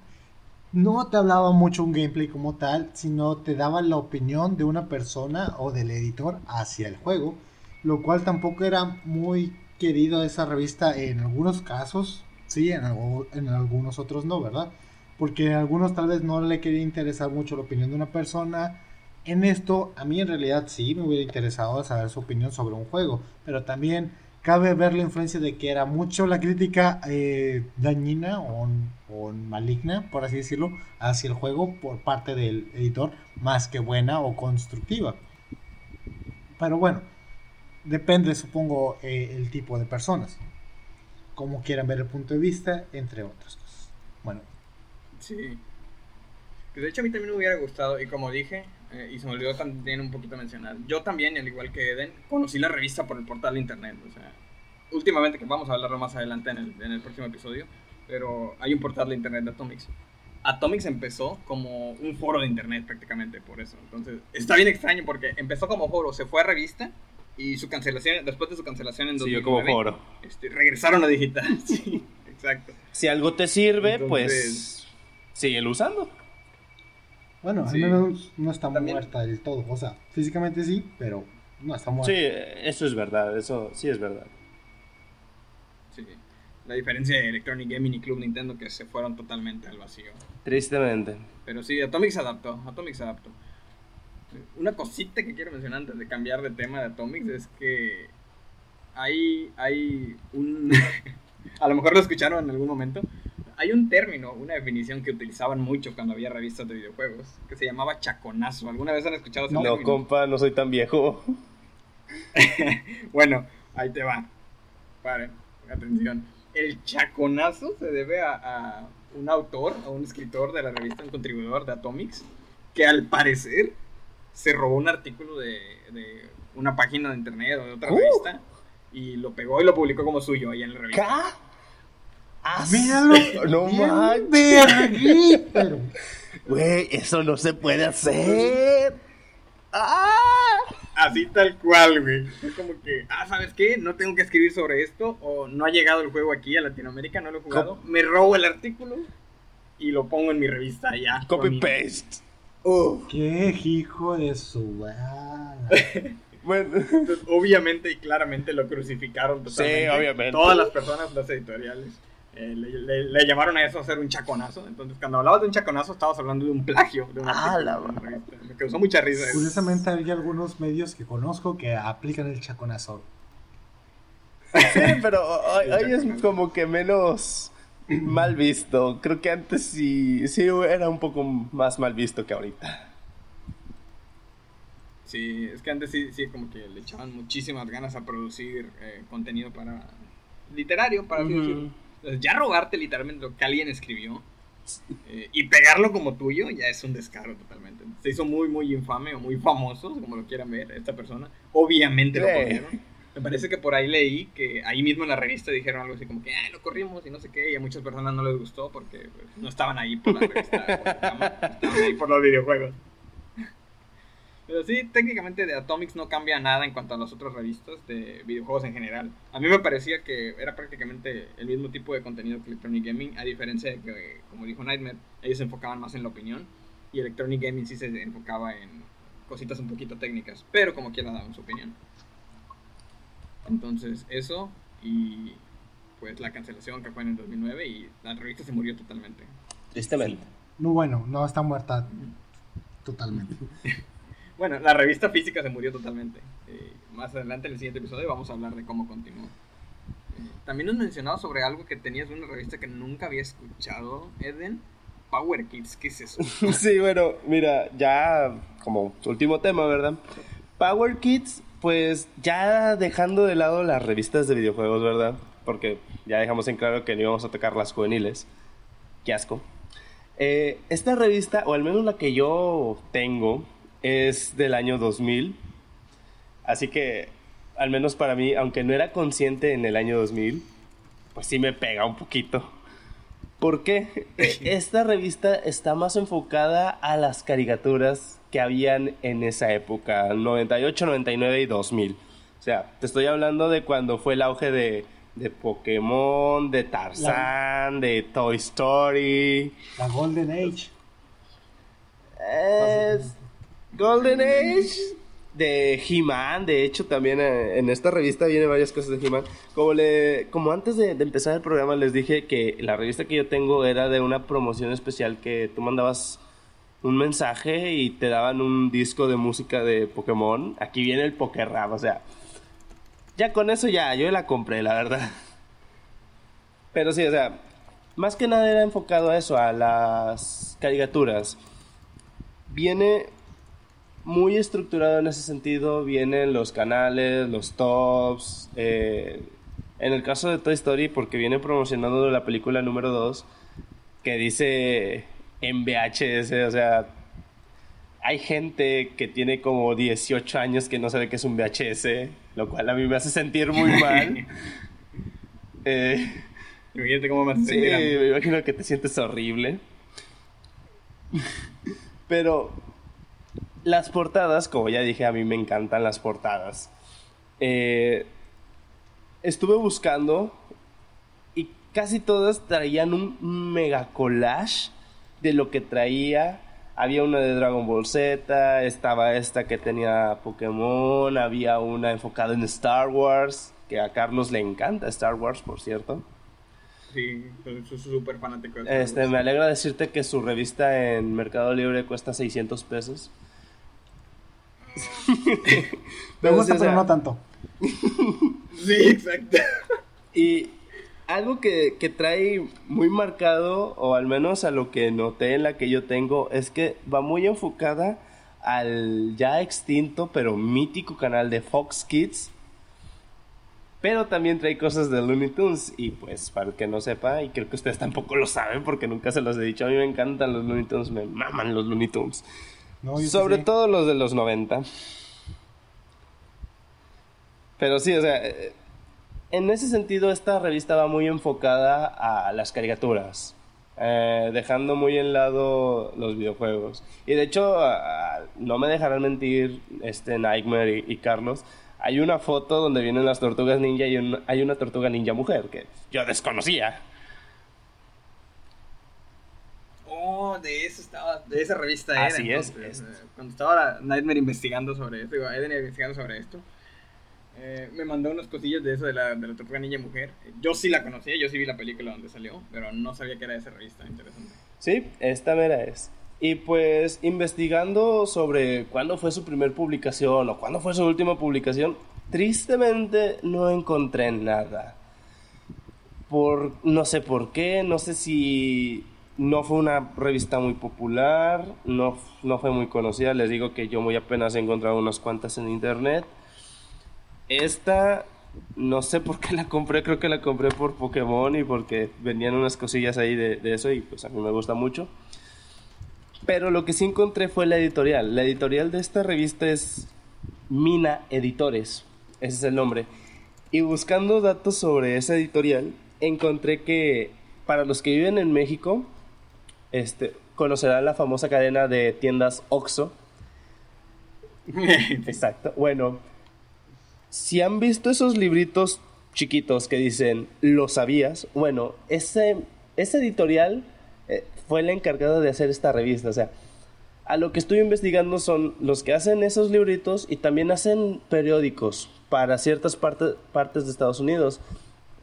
no te hablaba mucho un gameplay como tal, sino te daba la opinión de una persona o del editor hacia el juego, lo cual tampoco era muy querido esa revista en algunos casos, sí, en, en algunos otros no, ¿verdad? Porque en algunos tal vez no le quería interesar mucho la opinión de una persona. En esto, a mí en realidad sí me hubiera interesado saber su opinión sobre un juego, pero también cabe ver la influencia de que era mucho la crítica eh, dañina o, maligna, por así decirlo, hacia el juego por parte del editor, más que buena o constructiva. Pero bueno, depende, supongo, eh, el tipo de personas, como quieran ver el punto de vista, entre otras cosas. Bueno. Sí. de hecho a mí también me hubiera gustado, y como dije, eh, y se me olvidó también un poquito mencionar. Yo también, al igual que Eden, conocí la revista por el portal de internet. O sea, últimamente, que vamos a hablarlo más adelante en el, en el próximo episodio, pero hay un portal de internet de Atomics. Atomics empezó como un foro de internet prácticamente por eso. Entonces, está bien extraño porque empezó como foro, se fue a revista y su cancelación, después de su cancelación en 2009, como foro. Este, regresaron a digital. sí, exacto. Si algo te sirve, pues síguelo usando. Bueno, al menos no está muerta del todo. O sea, físicamente sí, pero no está muerta. Sí, eso es verdad, eso sí es verdad. Sí. La diferencia de Electronic Gaming y Club Nintendo que se fueron totalmente al vacío. Tristemente. Pero sí, Atomic se adaptó. Atomic se adaptó. Una cosita que quiero mencionar antes de cambiar de tema de Atomics es que hay, hay un... a lo mejor lo escucharon en algún momento hay un término, una definición que utilizaban mucho cuando había revistas de videojuegos, que se llamaba chaconazo. ¿Alguna vez han escuchado ese no, término? No, compa, no soy tan viejo. bueno, ahí te va. Paren, atención. El chaconazo se debe a, un autor, a un escritor de la revista, un contribuidor de Atomics, que al parecer se robó un artículo de, una página de internet o de otra uh. revista y lo pegó y lo publicó como suyo ahí en la revista. Míralo. No manches. Güey, eso no se puede hacer. ¡Ah! Así tal cual, güey. Es como que, ah, ¿sabes qué? No tengo que escribir sobre esto. O no ha llegado el juego aquí a Latinoamérica, no lo he jugado. Me robo el artículo y lo pongo en mi revista ya. Copy paste. Qué hijo de su bueno, obviamente y claramente lo crucificaron totalmente. Sí, obviamente. Todas las personas, las editoriales. Eh, le, llamaron a eso hacer un chaconazo. Entonces, cuando hablabas de un chaconazo, estabas hablando de un plagio. De ah, la Me causó mucha risa. Curiosamente, hay algunos medios que conozco que aplican el chaconazo. Sí, pero hoy, es como que menos mal visto. Creo que antes sí, sí era un poco más mal visto que ahorita. Sí, es que antes sí, sí como que le echaban muchísimas ganas a producir eh, contenido para literario, para así decirlo ya robarte literalmente lo que alguien escribió eh, y pegarlo como tuyo ya es un descaro totalmente. Se hizo muy, muy infame o muy famoso, como lo quieran ver, esta persona. Obviamente lo corrieron. Me parece que por ahí leí que ahí mismo en la revista dijeron algo así como que lo corrimos y no sé qué, y a muchas personas no les gustó porque pues, no estaban ahí por la revista, estaban ahí por los videojuegos. Pero sí, técnicamente de Atomics no cambia nada en cuanto a las otras revistas de videojuegos en general. A mí me parecía que era prácticamente el mismo tipo de contenido que Electronic Gaming, a diferencia de que, como dijo Nightmare, ellos se enfocaban más en la opinión y Electronic Gaming sí se enfocaba en cositas un poquito técnicas, pero como quiera daban su opinión. Entonces, eso y pues la cancelación que fue en el 2009 y la revista se murió totalmente. Tristemente. No, bueno, no está muerta totalmente. Bueno, la revista física se murió totalmente. Eh, más adelante en el siguiente episodio vamos a hablar de cómo continuó. Eh, también nos mencionado sobre algo que tenías una revista que nunca había escuchado, Eden. Power Kids, ¿qué es eso? sí, bueno, mira, ya como último tema, ¿verdad? Power Kids, pues ya dejando de lado las revistas de videojuegos, ¿verdad? Porque ya dejamos en claro que no íbamos a tocar las juveniles. Qué asco. Eh, esta revista, o al menos la que yo tengo, es del año 2000. Así que, al menos para mí, aunque no era consciente en el año 2000, pues sí me pega un poquito. ¿Por qué? Esta revista está más enfocada a las caricaturas que habían en esa época, 98, 99 y 2000. O sea, te estoy hablando de cuando fue el auge de, de Pokémon, de Tarzán, de Toy Story. La Golden Age. Es Golden Age de He-Man, de hecho también eh, en esta revista viene varias cosas de He-Man. Como, como antes de, empezar el programa les dije que la revista que yo tengo era de una promoción especial que tú mandabas un mensaje y te daban un disco de música de Pokémon. Aquí viene el Pokérap, o sea, ya con eso ya, yo la compré, la verdad. Pero sí, o sea, más que nada era enfocado a eso, a las caricaturas. Viene muy estructurado en ese sentido, vienen los canales, los tops. Eh, en el caso de Toy Story, porque viene promocionando la película número 2, que dice en VHS, o sea, hay gente que tiene como 18 años que no sabe qué es un VHS, lo cual a mí me hace sentir muy mal. eh, Imagínate cómo me hace sí, me imagino que te sientes horrible. Pero las portadas, como ya dije, a mí me encantan las portadas. Eh, estuve buscando y casi todas traían un mega collage de lo que traía. Había una de Dragon Ball Z, estaba esta que tenía Pokémon, había una enfocada en Star Wars, que a Carlos le encanta Star Wars, por cierto. Sí, soy súper fanático. Este, me alegra decirte que su revista en Mercado Libre cuesta 600 pesos. me gusta, pero no tanto. sí, exacto. Y algo que, que, trae muy marcado, o al menos a lo que noté en la que yo tengo, es que va muy enfocada al ya extinto pero mítico canal de Fox Kids. Pero también trae cosas de Looney Tunes. Y pues, para el que no sepa, y creo que ustedes tampoco lo saben porque nunca se los he dicho, a mí me encantan los Looney Tunes, me maman los Looney Tunes. No, Sobre sí. todo los de los 90. Pero sí, o sea, en ese sentido, esta revista va muy enfocada a las caricaturas, eh, dejando muy en lado los videojuegos. Y de hecho, uh, no me dejarán mentir este Nightmare y, y, Carlos. Hay una foto donde vienen las tortugas ninja y un, hay una tortuga ninja mujer que yo desconocía. Oh, de eso estaba, de esa revista era. Así entonces, es. Eh, cuando estaba Nightmare investigando sobre esto, digo, investigando sobre esto. Eh, me mandó unas cosillas de eso de la, de la Tortuga Mujer. Yo sí la conocía, yo sí vi la película donde salió, pero no sabía que era esa revista. Interesante. Sí, esta mera es. Y pues investigando sobre cuándo fue su primer publicación o cuándo fue su última publicación, tristemente no encontré nada. Por no sé por qué, no sé si no fue una revista muy popular, no, no fue muy conocida. Les digo que yo muy apenas he encontrado unas cuantas en internet. Esta, no sé por qué la compré, creo que la compré por Pokémon y porque venían unas cosillas ahí de, de, eso y pues a mí me gusta mucho. Pero lo que sí encontré fue la editorial. La editorial de esta revista es Mina Editores, ese es el nombre. Y buscando datos sobre esa editorial, encontré que para los que viven en México, este, conocerán la famosa cadena de tiendas Oxxo. Exacto. Bueno, si han visto esos libritos chiquitos que dicen ¿lo sabías? Bueno, ese, ese editorial eh, fue el encargado de hacer esta revista. O sea, a lo que estoy investigando son los que hacen esos libritos y también hacen periódicos para ciertas parte, partes de Estados Unidos.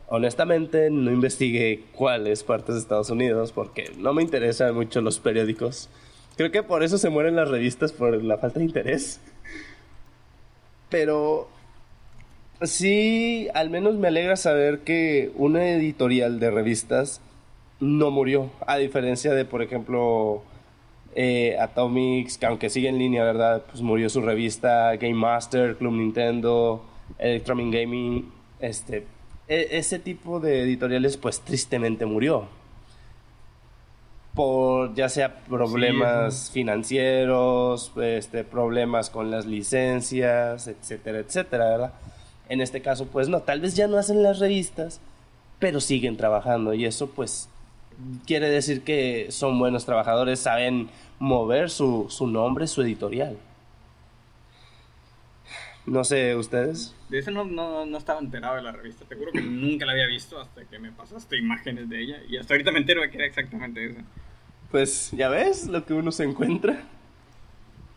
Honestamente, no investigué cuáles partes de Estados Unidos porque no me interesan mucho los periódicos. Creo que por eso se mueren las revistas, por la falta de interés. Pero sí, al menos me alegra saber que una editorial de revistas no murió, a diferencia de, por ejemplo, eh, Atomics, que aunque sigue en línea, ¿verdad? Pues murió su revista, Game Master, Club Nintendo, Electronic Gaming, este, e ese tipo de editoriales pues tristemente murió. Por ya sea problemas sí, financieros, este, problemas con las licencias, etcétera, etcétera, ¿verdad? En este caso, pues no, tal vez ya no hacen las revistas, pero siguen trabajando y eso pues quiere decir que son buenos trabajadores, saben mover su, su nombre, su editorial. No sé, ¿ustedes? De eso no, no, no, estaba enterado de la revista. Te juro que nunca la había visto hasta que me pasaste imágenes de ella. Y hasta ahorita me entero de que era exactamente eso. Pues ya ves lo que uno se encuentra.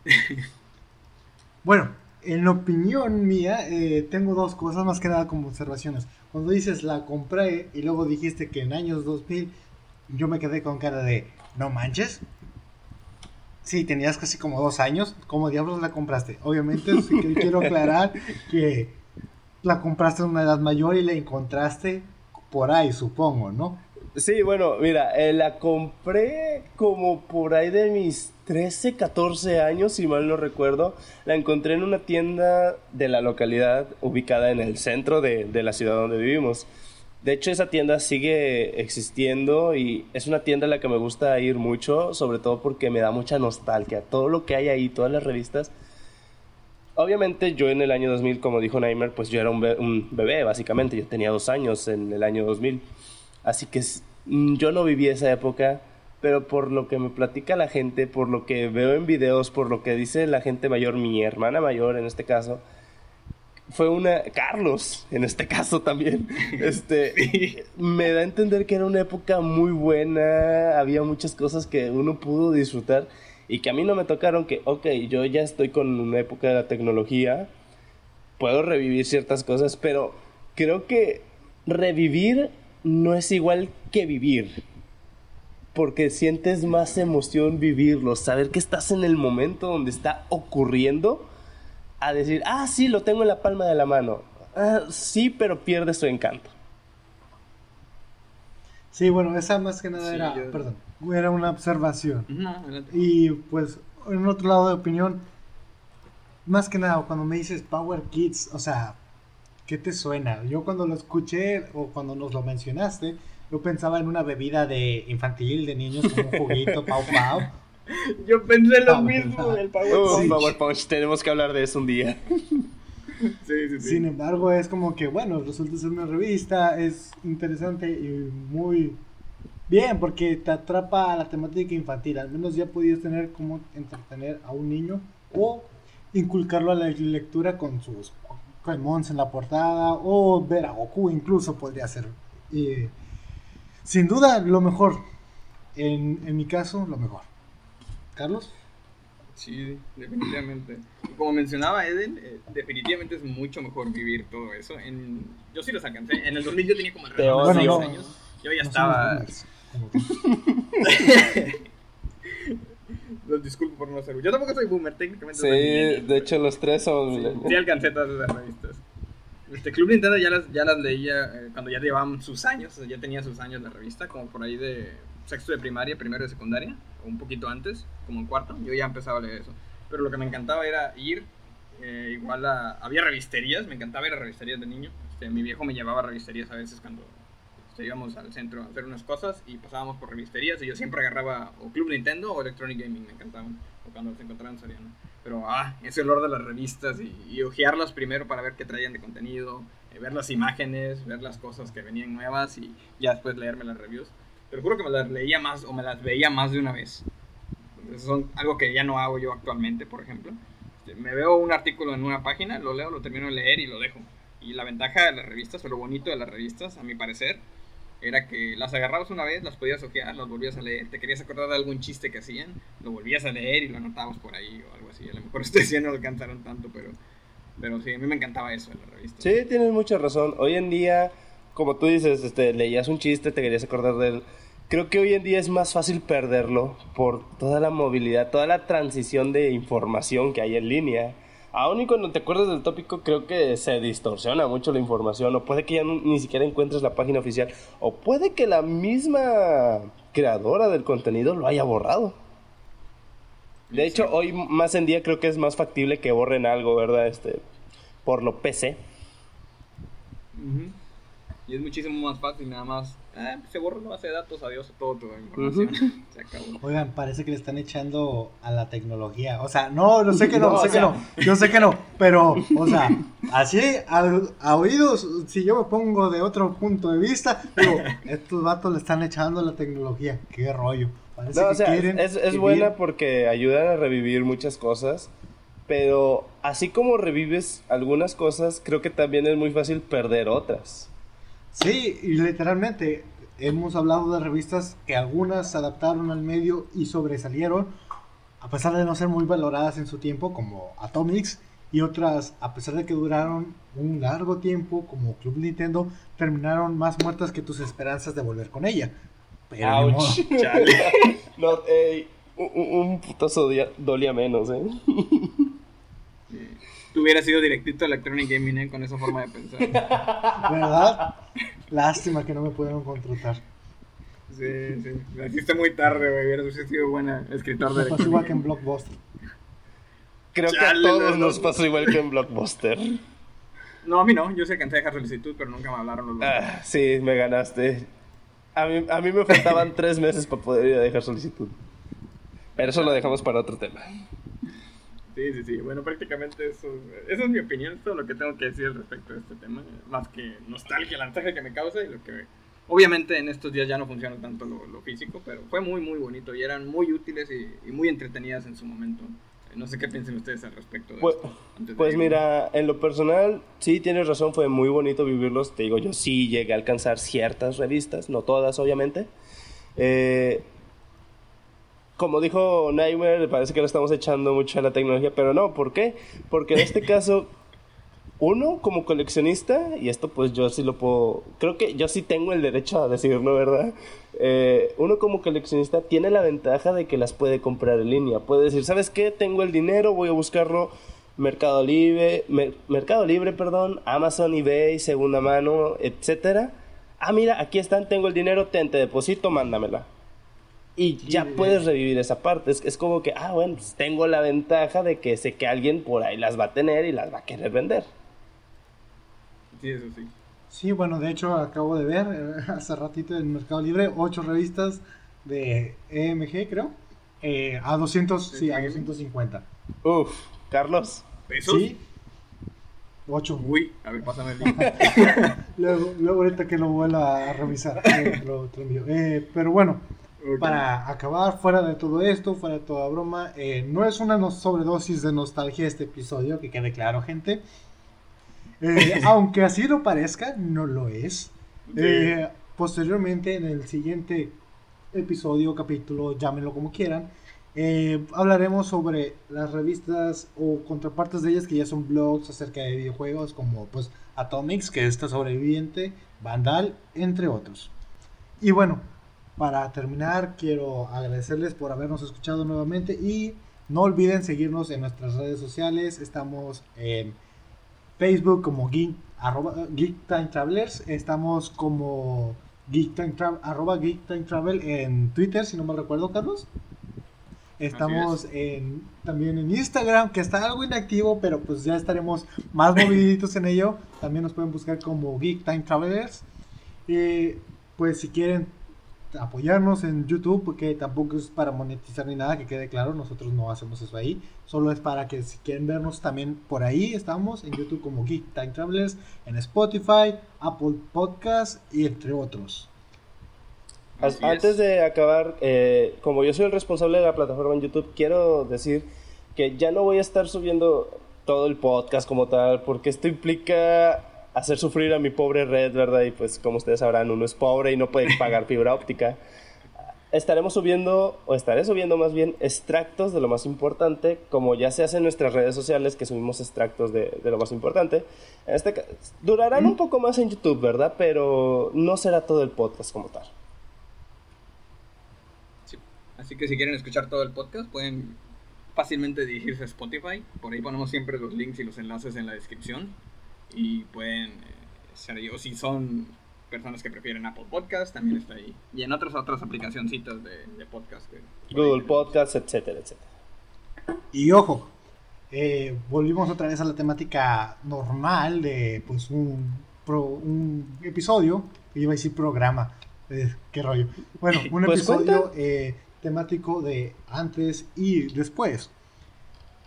bueno, en opinión mía, eh, tengo dos cosas más que nada como observaciones. Cuando dices la compré y luego dijiste que en años 2000, yo me quedé con cara de, no manches. Sí, tenías casi como dos años. ¿Cómo diablos la compraste? Obviamente, sí quiero aclarar que la compraste en una edad mayor y la encontraste por ahí, supongo, ¿no? Sí, bueno, mira, eh, la compré como por ahí de mis 13, 14 años, si mal no recuerdo. La encontré en una tienda de la localidad ubicada en el centro de, de la ciudad donde vivimos. De hecho, esa tienda sigue existiendo y es una tienda a la que me gusta ir mucho, sobre todo porque me da mucha nostalgia. Todo lo que hay ahí, todas las revistas. Obviamente yo en el año 2000, como dijo Neymer, pues yo era un, un bebé, básicamente. Yo tenía dos años en el año 2000. Así que yo no viví esa época, pero por lo que me platica la gente, por lo que veo en videos, por lo que dice la gente mayor, mi hermana mayor en este caso, fue una Carlos en este caso también este me da a entender que era una época muy buena había muchas cosas que uno pudo disfrutar y que a mí no me tocaron que ok yo ya estoy con una época de la tecnología puedo revivir ciertas cosas pero creo que revivir no es igual que vivir porque sientes más emoción vivirlo saber que estás en el momento donde está ocurriendo a decir, ah, sí, lo tengo en la palma de la mano. Ah, sí, pero pierde su encanto. Sí, bueno, esa más que nada era, perdón, era una observación. y pues, en otro lado de opinión, más que nada, cuando me dices Power Kids, o sea, ¿qué te suena? Yo cuando lo escuché o cuando nos lo mencionaste, yo pensaba en una bebida de infantil de niños como un juguito, pau pau. Yo pensé lo mismo del Power oh, Power Punch, tenemos que hablar de eso un día. Sí, sí, sí. Sin embargo, es como que, bueno, resulta ser una revista, es interesante y muy bien, porque te atrapa a la temática infantil. Al menos ya podías tener como entretener a un niño o inculcarlo a la lectura con sus Pokémon en la portada o ver a Goku, incluso podría ser. Sin duda, lo mejor. En, en mi caso, lo mejor. Carlos. Sí, definitivamente. como mencionaba Eden, eh, definitivamente es mucho mejor vivir todo eso. En, yo sí los alcancé. En el 2000 yo tenía como alrededor de 6 años. Yo ya estaba... los disculpo por no ser. Yo tampoco soy boomer, técnicamente. Sí, de hecho los tres son. Sí, alcancé todas esas revistas. Este Club Nintendo ya las, ya las leía eh, cuando ya llevaban sus años, ya tenía sus años la revista, como por ahí de sexto de primaria, primero de secundaria, o un poquito antes, como en cuarto, yo ya empezaba a leer eso. Pero lo que me encantaba era ir, eh, igual a, había revisterías, me encantaba ir a revisterías de niño. Este, mi viejo me llevaba a revisterías a veces cuando este, íbamos al centro a hacer unas cosas y pasábamos por revisterías y yo siempre agarraba o Club Nintendo o Electronic Gaming, me encantaban, o cuando se encontraban en Soriano. Pero, ah, ese olor de las revistas y, y ojearlas primero para ver qué traían de contenido, eh, ver las imágenes, ver las cosas que venían nuevas y ya después leerme las reviews te juro que me las leía más o me las veía más de una vez. Eso son algo que ya no hago yo actualmente, por ejemplo. Este, me veo un artículo en una página, lo leo, lo termino de leer y lo dejo. Y la ventaja de las revistas, o lo bonito de las revistas, a mi parecer, era que las agarrabas una vez, las podías ojear, las volvías a leer. Te querías acordar de algún chiste que hacían, lo volvías a leer y lo anotabas por ahí o algo así. A lo mejor ustedes ya no alcanzaron tanto, pero, pero sí, a mí me encantaba eso de las revistas. Sí, tienes mucha razón. Hoy en día, como tú dices, este, leías un chiste, te querías acordar de él creo que hoy en día es más fácil perderlo por toda la movilidad, toda la transición de información que hay en línea. Aún y cuando te acuerdas del tópico, creo que se distorsiona mucho la información, o puede que ya ni siquiera encuentres la página oficial, o puede que la misma creadora del contenido lo haya borrado. De hecho, hoy más en día creo que es más factible que borren algo, ¿verdad? Este, por lo PC. Y es muchísimo más fácil, nada más Ah, se borró la base de datos, adiós, todo tu información. Se acabó. Oigan, parece que le están echando a la tecnología. O sea, no, no sé que no, No, sé que no. Yo sé que no, pero, o sea, así a, a oídos, si yo me pongo de otro punto de vista, digo, estos vatos le están echando a la tecnología. Qué rollo. Parece No, que o sea, quieren es, es vivir- buena porque ayudan a revivir muchas cosas, pero así como revives algunas cosas, creo que también es muy fácil perder otras. Sí, y literalmente hemos hablado de revistas que algunas se adaptaron al medio y sobresalieron, a pesar de no ser muy valoradas en su tiempo, como Atomics, y otras, a pesar de que duraron un largo tiempo, como Club Nintendo, terminaron más muertas que tus esperanzas de volver con ella. Pero. Ouch. Chale. No, ey, un, un- putazo dolía menos, ¿eh? Tú hubieras sido directito a Electronic Gaming ¿eh? con esa forma de pensar. ¿Verdad? Lástima que no me pudieron contratar. Sí, sí. La hiciste muy tarde, güey. Hubieras sido buena escritor de Me pasó igual que en. Blockbuster. Creo que Chale, a todos no, nos no. pasó igual que en Blockbuster. No, a mí no. Yo sé que antes de dejar solicitud, pero nunca me hablaron los. Ah, sí, me ganaste. A mí, a mí me faltaban tres meses para poder ir a dejar solicitud. Pero eso lo dejamos para otro tema. Sí, sí, sí. Bueno, prácticamente eso, esa es mi opinión. Es lo que tengo que decir respecto a este tema. Más que nostalgia, la nostalgia que me causa y lo que... Obviamente en estos días ya no funciona tanto lo, lo físico, pero fue muy, muy bonito y eran muy útiles y, y muy entretenidas en su momento. No sé qué piensen ustedes al respecto de Pues, esto. de pues mira, en lo personal, sí tienes razón, fue muy bonito vivirlos. Te digo, yo sí llegué a alcanzar ciertas revistas, no todas, obviamente. Eh, como dijo Nightmare, parece que lo estamos echando mucho a la tecnología, pero no, ¿por qué? Porque en este caso, uno como coleccionista, y esto pues yo sí lo puedo, creo que yo sí tengo el derecho a decirlo, ¿verdad? Eh, uno como coleccionista tiene la ventaja de que las puede comprar en línea. Puede decir, ¿sabes qué? Tengo el dinero, voy a buscarlo. Mercado Libre, Mer- Mercado Libre, perdón, Amazon, eBay, segunda mano, etcétera. Ah, mira, aquí están, tengo el dinero, ten, te deposito, mándamela. Y ya bien. puedes revivir esa parte. Es, es como que, ah, bueno, pues tengo la ventaja de que sé que alguien por ahí las va a tener y las va a querer vender. Sí, eso sí. Sí, bueno, de hecho acabo de ver eh, hace ratito en Mercado Libre ocho revistas de EMG, creo, eh, a 200, sí, a 250. Uf, Carlos. ¿Pesos? Sí, ocho. Uy, a ver, pásame el link. Luego, luego ahorita que lo vuelva a revisar, eh, lo, lo envío. Eh, pero bueno, Para acabar fuera de todo esto, fuera de toda broma, eh, no es una no- sobredosis de nostalgia este episodio, que quede claro, gente. Eh, aunque así lo parezca, no lo es. Eh, posteriormente, en el siguiente episodio, capítulo, llámenlo como quieran, eh, hablaremos sobre las revistas o contrapartes de ellas que ya son blogs acerca de videojuegos, como pues Atomics, que está sobreviviente, Vandal, entre otros. Y bueno, para terminar, quiero agradecerles por habernos escuchado nuevamente y no olviden seguirnos en nuestras redes sociales. Estamos en Facebook como Geek, arroba, Geek Time Travelers. Estamos como Geek Time Tra- arroba Geek Time Travel en Twitter, si no mal recuerdo, Carlos. Estamos en, también en Instagram, que está algo inactivo, pero pues ya estaremos más moviditos en ello. También nos pueden buscar como Geek Time Travelers. Y pues si quieren apoyarnos en YouTube, porque tampoco es para monetizar ni nada, que quede claro, nosotros no hacemos eso ahí. Solo es para que si quieren vernos también por ahí, estamos en YouTube como Geek Time Travelers, en Spotify, Apple Podcast y entre otros. Así Antes es. de acabar, eh, como yo soy el responsable de la plataforma en YouTube, quiero decir que ya no voy a estar subiendo todo el podcast como tal, porque esto implica hacer sufrir a mi pobre red, ¿verdad? Y pues como ustedes sabrán, uno es pobre y no puede pagar fibra óptica. Estaremos subiendo, o estaré subiendo más bien, extractos de lo más importante, como ya se hace en nuestras redes sociales, que subimos extractos de, de lo más importante. En este ca- durarán un poco más en YouTube, ¿verdad? Pero no será todo el podcast como tal. Sí. Así que si quieren escuchar todo el podcast, pueden fácilmente dirigirse a Spotify. Por ahí ponemos siempre los links y los enlaces en la descripción. Y pueden eh, ser o si son personas que prefieren Apple Podcast, también está ahí. Y en otras otras aplicacioncitas de, de podcast. que- Google Podcasts, etcétera, etcétera. Y ojo, eh, volvimos otra vez a la temática normal de pues un, pro- un episodio, iba a decir programa. Eh, qué rollo. Bueno, un Pues episodio eh, temático de antes y después.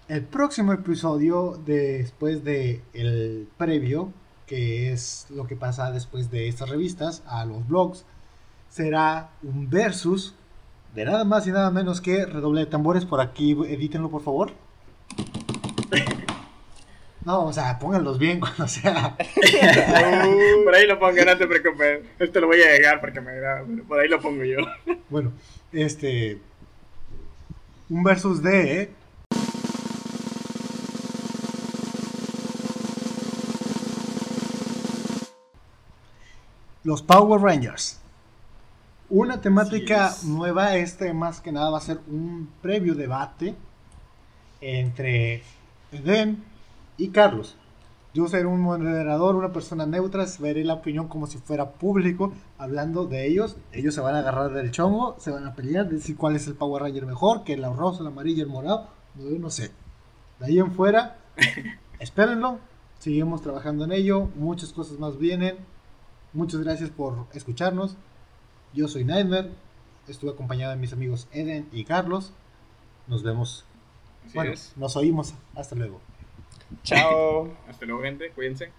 El próximo episodio, después de el previo, que es lo que pasa después de estas revistas a los blogs, será un versus de nada más y nada menos que redoble de tambores. Por aquí, edítenlo por favor. No, o sea, pónganlos bien cuando sea. Por ahí lo pongo, no te preocupes. Esto lo voy a llegar porque me agrada, pero por ahí lo pongo yo. Bueno, este. Un versus de. Los Power Rangers. Una temática es. nueva, este más que nada va a ser un previo debate entre Eden y Carlos. Yo seré un moderador, una persona neutra, veré la opinión como si fuera público, hablando de ellos. Ellos se van a agarrar del chongo, se van a pelear, decir cuál es el Power Ranger mejor, que el rosa, el amarillo, el morado, no, no sé. De ahí en fuera, espérenlo, seguimos trabajando en ello, muchas cosas más vienen. Muchas gracias por escucharnos. Yo soy Nightmare, estuve acompañado de mis amigos Eden y Carlos. Nos vemos, Así bueno, es. nos oímos, hasta luego. Chao. Hasta luego, gente. Cuídense.